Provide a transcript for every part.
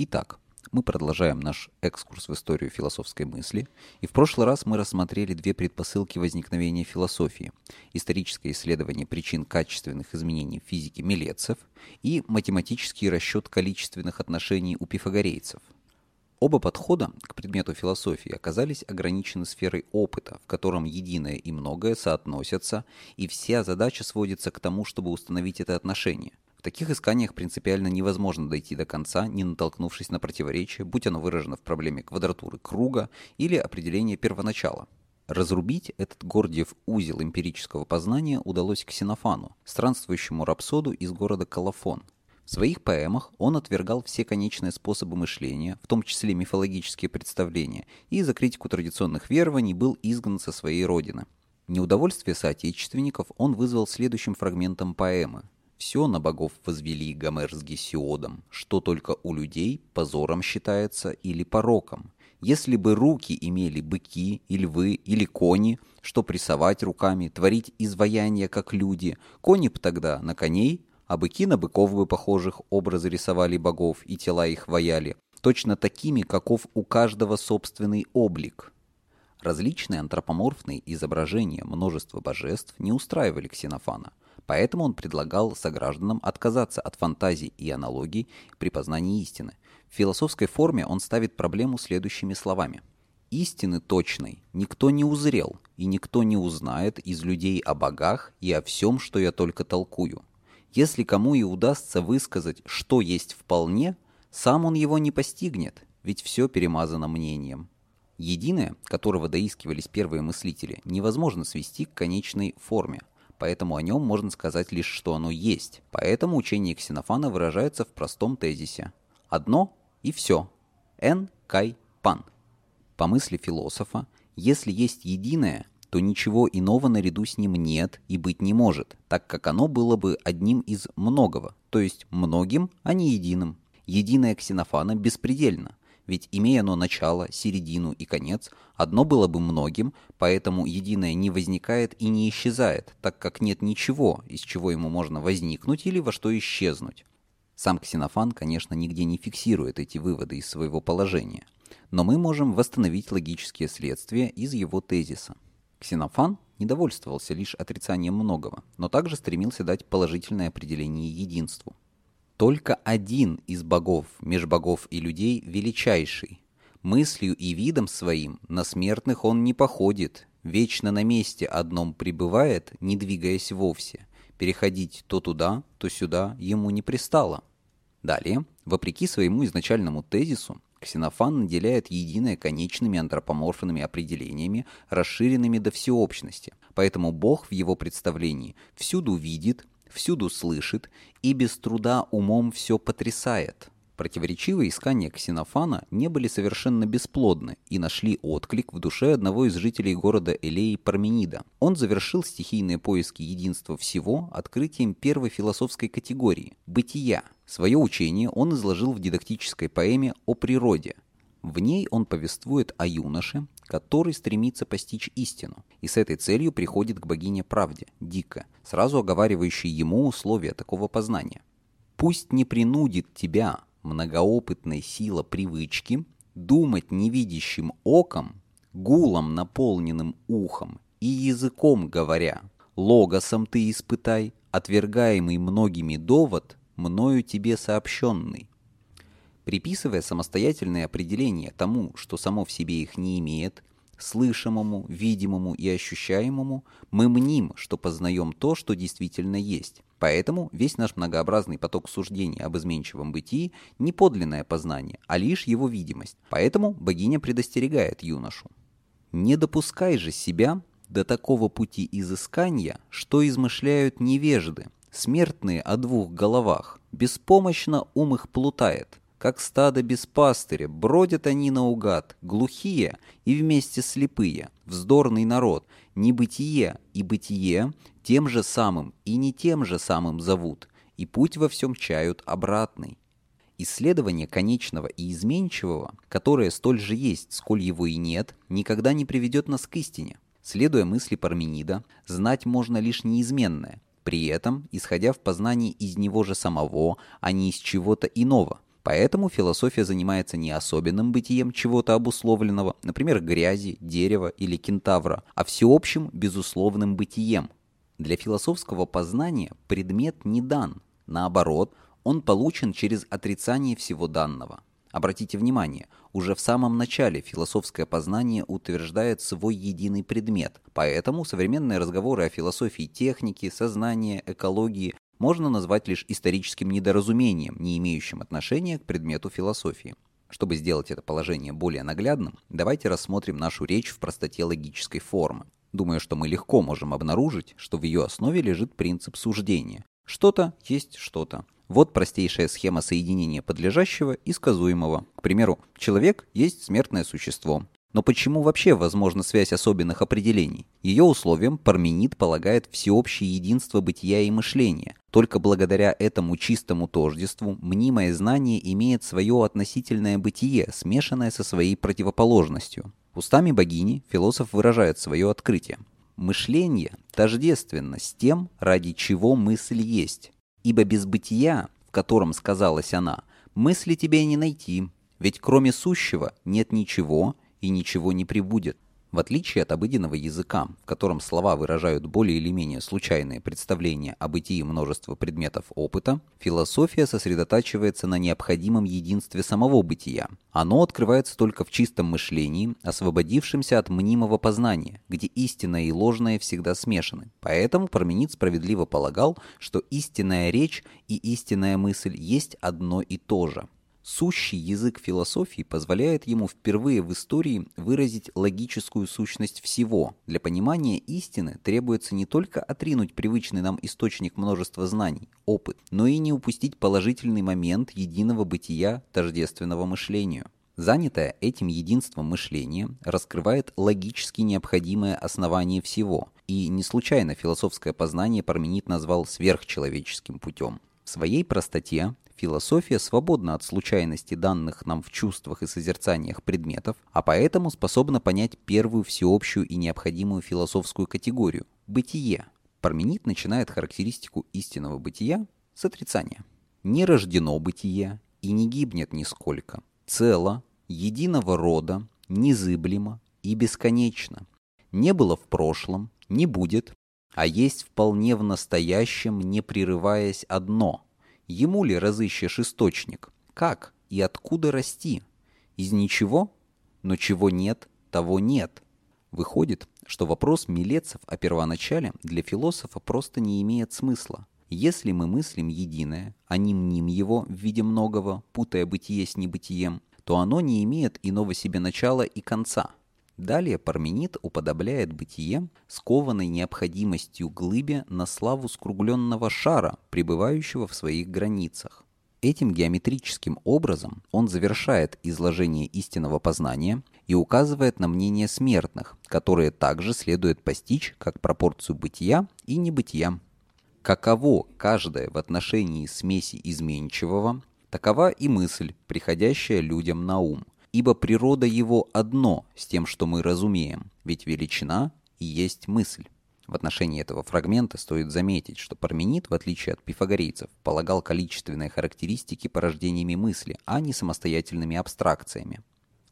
Итак, мы продолжаем наш экскурс в историю философской мысли, и в прошлый раз мы рассмотрели две предпосылки возникновения философии – историческое исследование причин качественных изменений в физике Милецев и математический расчет количественных отношений у пифагорейцев. Оба подхода к предмету философии оказались ограничены сферой опыта, в котором единое и многое соотносятся, и вся задача сводится к тому, чтобы установить это отношение – в таких исканиях принципиально невозможно дойти до конца, не натолкнувшись на противоречие, будь оно выражено в проблеме квадратуры круга или определения первоначала. Разрубить этот Гордиев узел эмпирического познания удалось Ксенофану, странствующему рапсоду из города Колофон. В своих поэмах он отвергал все конечные способы мышления, в том числе мифологические представления, и за критику традиционных верований был изгнан со своей родины. Неудовольствие соотечественников он вызвал следующим фрагментом поэмы, все на богов возвели Гомер с Гесиодом, что только у людей позором считается или пороком. Если бы руки имели быки, и львы, или кони, что прессовать руками, творить изваяния, как люди, кони б тогда на коней, а быки на быков бы похожих образы рисовали богов и тела их ваяли, точно такими, каков у каждого собственный облик. Различные антропоморфные изображения множества божеств не устраивали Ксенофана – Поэтому он предлагал согражданам отказаться от фантазий и аналогий при познании истины. В философской форме он ставит проблему следующими словами. «Истины точной никто не узрел, и никто не узнает из людей о богах и о всем, что я только толкую. Если кому и удастся высказать, что есть вполне, сам он его не постигнет, ведь все перемазано мнением». Единое, которого доискивались первые мыслители, невозможно свести к конечной форме – поэтому о нем можно сказать лишь, что оно есть. Поэтому учение Ксенофана выражается в простом тезисе. Одно и все. Эн кай пан. По мысли философа, если есть единое, то ничего иного наряду с ним нет и быть не может, так как оно было бы одним из многого, то есть многим, а не единым. Единое ксенофана беспредельно, ведь имея оно начало, середину и конец, одно было бы многим, поэтому единое не возникает и не исчезает, так как нет ничего, из чего ему можно возникнуть или во что исчезнуть. Сам Ксенофан, конечно, нигде не фиксирует эти выводы из своего положения, но мы можем восстановить логические следствия из его тезиса. Ксенофан не довольствовался лишь отрицанием многого, но также стремился дать положительное определение единству – только один из богов, меж богов и людей, величайший. Мыслью и видом своим на смертных он не походит, вечно на месте одном пребывает, не двигаясь вовсе. Переходить то туда, то сюда ему не пристало. Далее, вопреки своему изначальному тезису, Ксенофан наделяет единое конечными антропоморфными определениями, расширенными до всеобщности. Поэтому Бог в его представлении всюду видит, всюду слышит и без труда умом все потрясает. Противоречивые искания Ксенофана не были совершенно бесплодны и нашли отклик в душе одного из жителей города Элеи Парменида. Он завершил стихийные поиски единства всего открытием первой философской категории – бытия. Свое учение он изложил в дидактической поэме «О природе», в ней он повествует о юноше, который стремится постичь истину, и с этой целью приходит к богине правде, Дика, сразу оговаривающей ему условия такого познания. «Пусть не принудит тебя многоопытной сила привычки думать невидящим оком, гулом наполненным ухом и языком говоря, логосом ты испытай, отвергаемый многими довод, мною тебе сообщенный, Приписывая самостоятельные определения тому, что само в себе их не имеет, слышимому, видимому и ощущаемому, мы мним, что познаем то, что действительно есть. Поэтому весь наш многообразный поток суждений об изменчивом бытии не подлинное познание, а лишь его видимость. Поэтому богиня предостерегает юношу. «Не допускай же себя до такого пути изыскания, что измышляют невежды, смертные о двух головах, беспомощно ум их плутает, как стадо без пастыря, бродят они наугад, глухие и вместе слепые, вздорный народ, небытие и бытие тем же самым и не тем же самым зовут, и путь во всем чают обратный. Исследование конечного и изменчивого, которое столь же есть, сколь его и нет, никогда не приведет нас к истине. Следуя мысли Парменида, знать можно лишь неизменное, при этом исходя в познании из него же самого, а не из чего-то иного – Поэтому философия занимается не особенным бытием чего-то обусловленного, например, грязи, дерева или кентавра, а всеобщим безусловным бытием. Для философского познания предмет не дан, наоборот, он получен через отрицание всего данного. Обратите внимание, уже в самом начале философское познание утверждает свой единый предмет, поэтому современные разговоры о философии техники, сознания, экологии можно назвать лишь историческим недоразумением, не имеющим отношения к предмету философии. Чтобы сделать это положение более наглядным, давайте рассмотрим нашу речь в простоте логической формы. Думаю, что мы легко можем обнаружить, что в ее основе лежит принцип суждения. Что-то есть что-то. Вот простейшая схема соединения подлежащего и сказуемого. К примеру, человек есть смертное существо. Но почему вообще возможна связь особенных определений? Ее условием Парменид полагает всеобщее единство бытия и мышления. Только благодаря этому чистому тождеству мнимое знание имеет свое относительное бытие, смешанное со своей противоположностью. Устами богини философ выражает свое открытие. Мышление тождественно с тем, ради чего мысль есть. Ибо без бытия, в котором сказалась она, мысли тебе не найти, ведь кроме сущего нет ничего, и ничего не прибудет. В отличие от обыденного языка, в котором слова выражают более или менее случайные представления о бытии множества предметов опыта, философия сосредотачивается на необходимом единстве самого бытия. Оно открывается только в чистом мышлении, освободившемся от мнимого познания, где истинное и ложное всегда смешаны. Поэтому Парменид справедливо полагал, что истинная речь и истинная мысль есть одно и то же. Сущий язык философии позволяет ему впервые в истории выразить логическую сущность всего. Для понимания истины требуется не только отринуть привычный нам источник множества знаний, опыт, но и не упустить положительный момент единого бытия тождественного мышлению. Занятое этим единством мышления раскрывает логически необходимое основание всего, и не случайно философское познание Парменид назвал сверхчеловеческим путем. В своей простоте Философия свободна от случайности данных нам в чувствах и созерцаниях предметов, а поэтому способна понять первую всеобщую и необходимую философскую категорию – бытие. Парменид начинает характеристику истинного бытия с отрицания. Не рождено бытие и не гибнет нисколько. Цело, единого рода, незыблемо и бесконечно. Не было в прошлом, не будет, а есть вполне в настоящем, не прерываясь одно – Ему ли разыщешь источник? Как и откуда расти? Из ничего? Но чего нет, того нет. Выходит, что вопрос милецов о первоначале для философа просто не имеет смысла. Если мы мыслим единое, а не мним его в виде многого, путая бытие с небытием, то оно не имеет иного себе начала и конца. Далее Парменид уподобляет бытие скованной необходимостью глыбе на славу скругленного шара, пребывающего в своих границах. Этим геометрическим образом он завершает изложение истинного познания и указывает на мнение смертных, которые также следует постичь как пропорцию бытия и небытия. Каково каждое в отношении смеси изменчивого, такова и мысль, приходящая людям на ум – ибо природа его одно с тем, что мы разумеем, ведь величина и есть мысль. В отношении этого фрагмента стоит заметить, что Парменид, в отличие от пифагорейцев, полагал количественные характеристики порождениями мысли, а не самостоятельными абстракциями.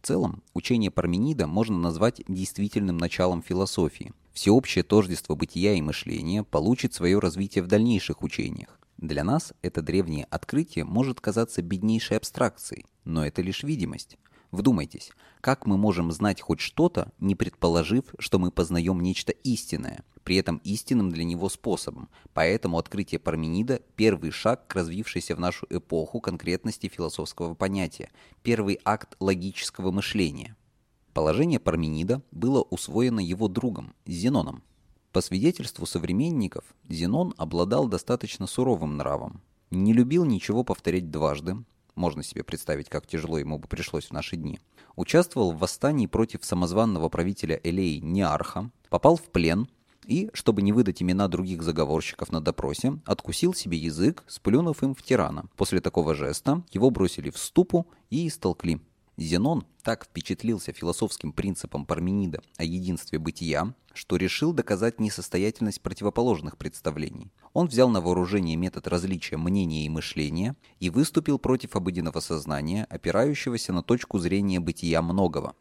В целом, учение Парменида можно назвать действительным началом философии. Всеобщее тождество бытия и мышления получит свое развитие в дальнейших учениях. Для нас это древнее открытие может казаться беднейшей абстракцией, но это лишь видимость. Вдумайтесь, как мы можем знать хоть что-то, не предположив, что мы познаем нечто истинное, при этом истинным для него способом. Поэтому открытие Парменида – первый шаг к развившейся в нашу эпоху конкретности философского понятия, первый акт логического мышления. Положение Парменида было усвоено его другом, Зеноном. По свидетельству современников, Зенон обладал достаточно суровым нравом, не любил ничего повторять дважды, можно себе представить, как тяжело ему бы пришлось в наши дни, участвовал в восстании против самозванного правителя Элеи Неарха, попал в плен и, чтобы не выдать имена других заговорщиков на допросе, откусил себе язык, сплюнув им в тирана. После такого жеста его бросили в ступу и истолкли. Зенон так впечатлился философским принципом Парменида о единстве бытия, что решил доказать несостоятельность противоположных представлений. Он взял на вооружение метод различия мнения и мышления и выступил против обыденного сознания, опирающегося на точку зрения бытия многого.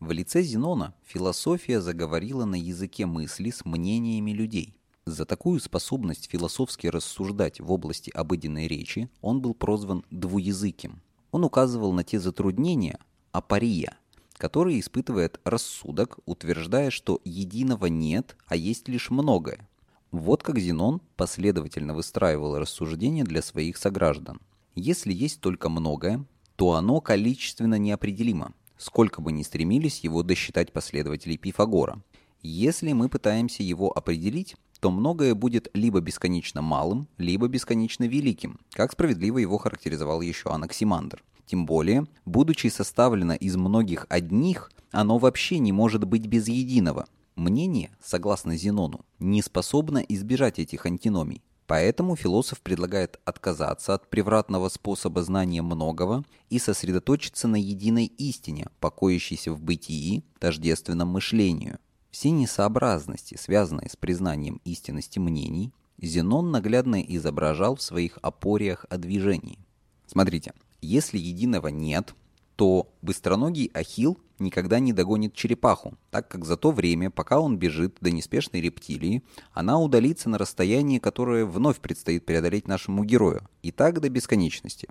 В лице Зенона философия заговорила на языке мысли с мнениями людей. За такую способность философски рассуждать в области обыденной речи он был прозван двуязыким. Он указывал на те затруднения, апария, которые испытывает рассудок, утверждая, что единого нет, а есть лишь многое. Вот как Зенон последовательно выстраивал рассуждения для своих сограждан. Если есть только многое, то оно количественно неопределимо, сколько бы ни стремились его досчитать последователи Пифагора. Если мы пытаемся его определить, то многое будет либо бесконечно малым, либо бесконечно великим, как справедливо его характеризовал еще Анаксимандр. Тем более, будучи составлено из многих одних, оно вообще не может быть без единого. Мнение, согласно Зенону, не способно избежать этих антиномий. Поэтому философ предлагает отказаться от превратного способа знания многого и сосредоточиться на единой истине, покоящейся в бытии, тождественном мышлению. Все несообразности, связанные с признанием истинности мнений, Зенон наглядно изображал в своих опориях о движении. Смотрите, если единого нет, то быстроногий ахилл никогда не догонит черепаху, так как за то время, пока он бежит до неспешной рептилии, она удалится на расстояние, которое вновь предстоит преодолеть нашему герою, и так до бесконечности.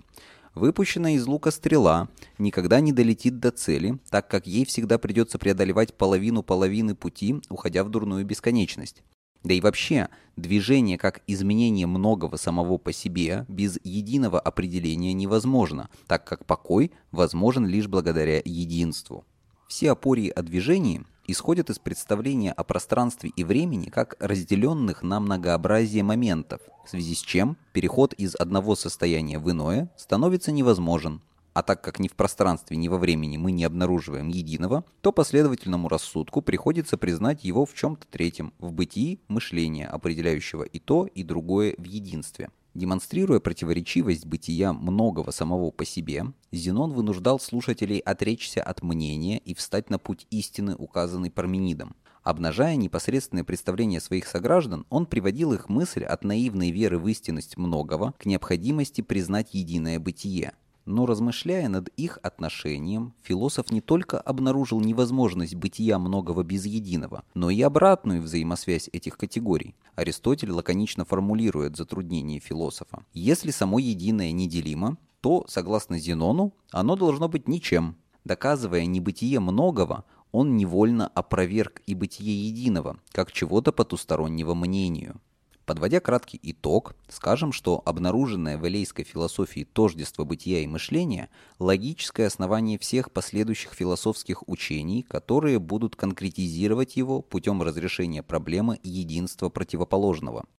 Выпущенная из лука стрела никогда не долетит до цели, так как ей всегда придется преодолевать половину половины пути, уходя в дурную бесконечность. Да и вообще, движение как изменение многого самого по себе без единого определения невозможно, так как покой возможен лишь благодаря единству. Все опории о движении исходят из представления о пространстве и времени как разделенных на многообразие моментов, в связи с чем переход из одного состояния в иное становится невозможен. А так как ни в пространстве, ни во времени мы не обнаруживаем единого, то последовательному рассудку приходится признать его в чем-то третьем, в бытии мышления, определяющего и то, и другое в единстве. Демонстрируя противоречивость бытия многого самого по себе, Зенон вынуждал слушателей отречься от мнения и встать на путь истины, указанный Парменидом. Обнажая непосредственное представление своих сограждан, он приводил их мысль от наивной веры в истинность многого к необходимости признать единое бытие. Но размышляя над их отношением, философ не только обнаружил невозможность бытия многого без единого, но и обратную взаимосвязь этих категорий. Аристотель лаконично формулирует затруднение философа. Если само единое неделимо, то, согласно Зенону, оно должно быть ничем. Доказывая небытие многого, он невольно опроверг и бытие единого, как чего-то потустороннего мнению. Подводя краткий итог, скажем, что обнаруженное в элейской философии тождество бытия и мышления – логическое основание всех последующих философских учений, которые будут конкретизировать его путем разрешения проблемы единства противоположного.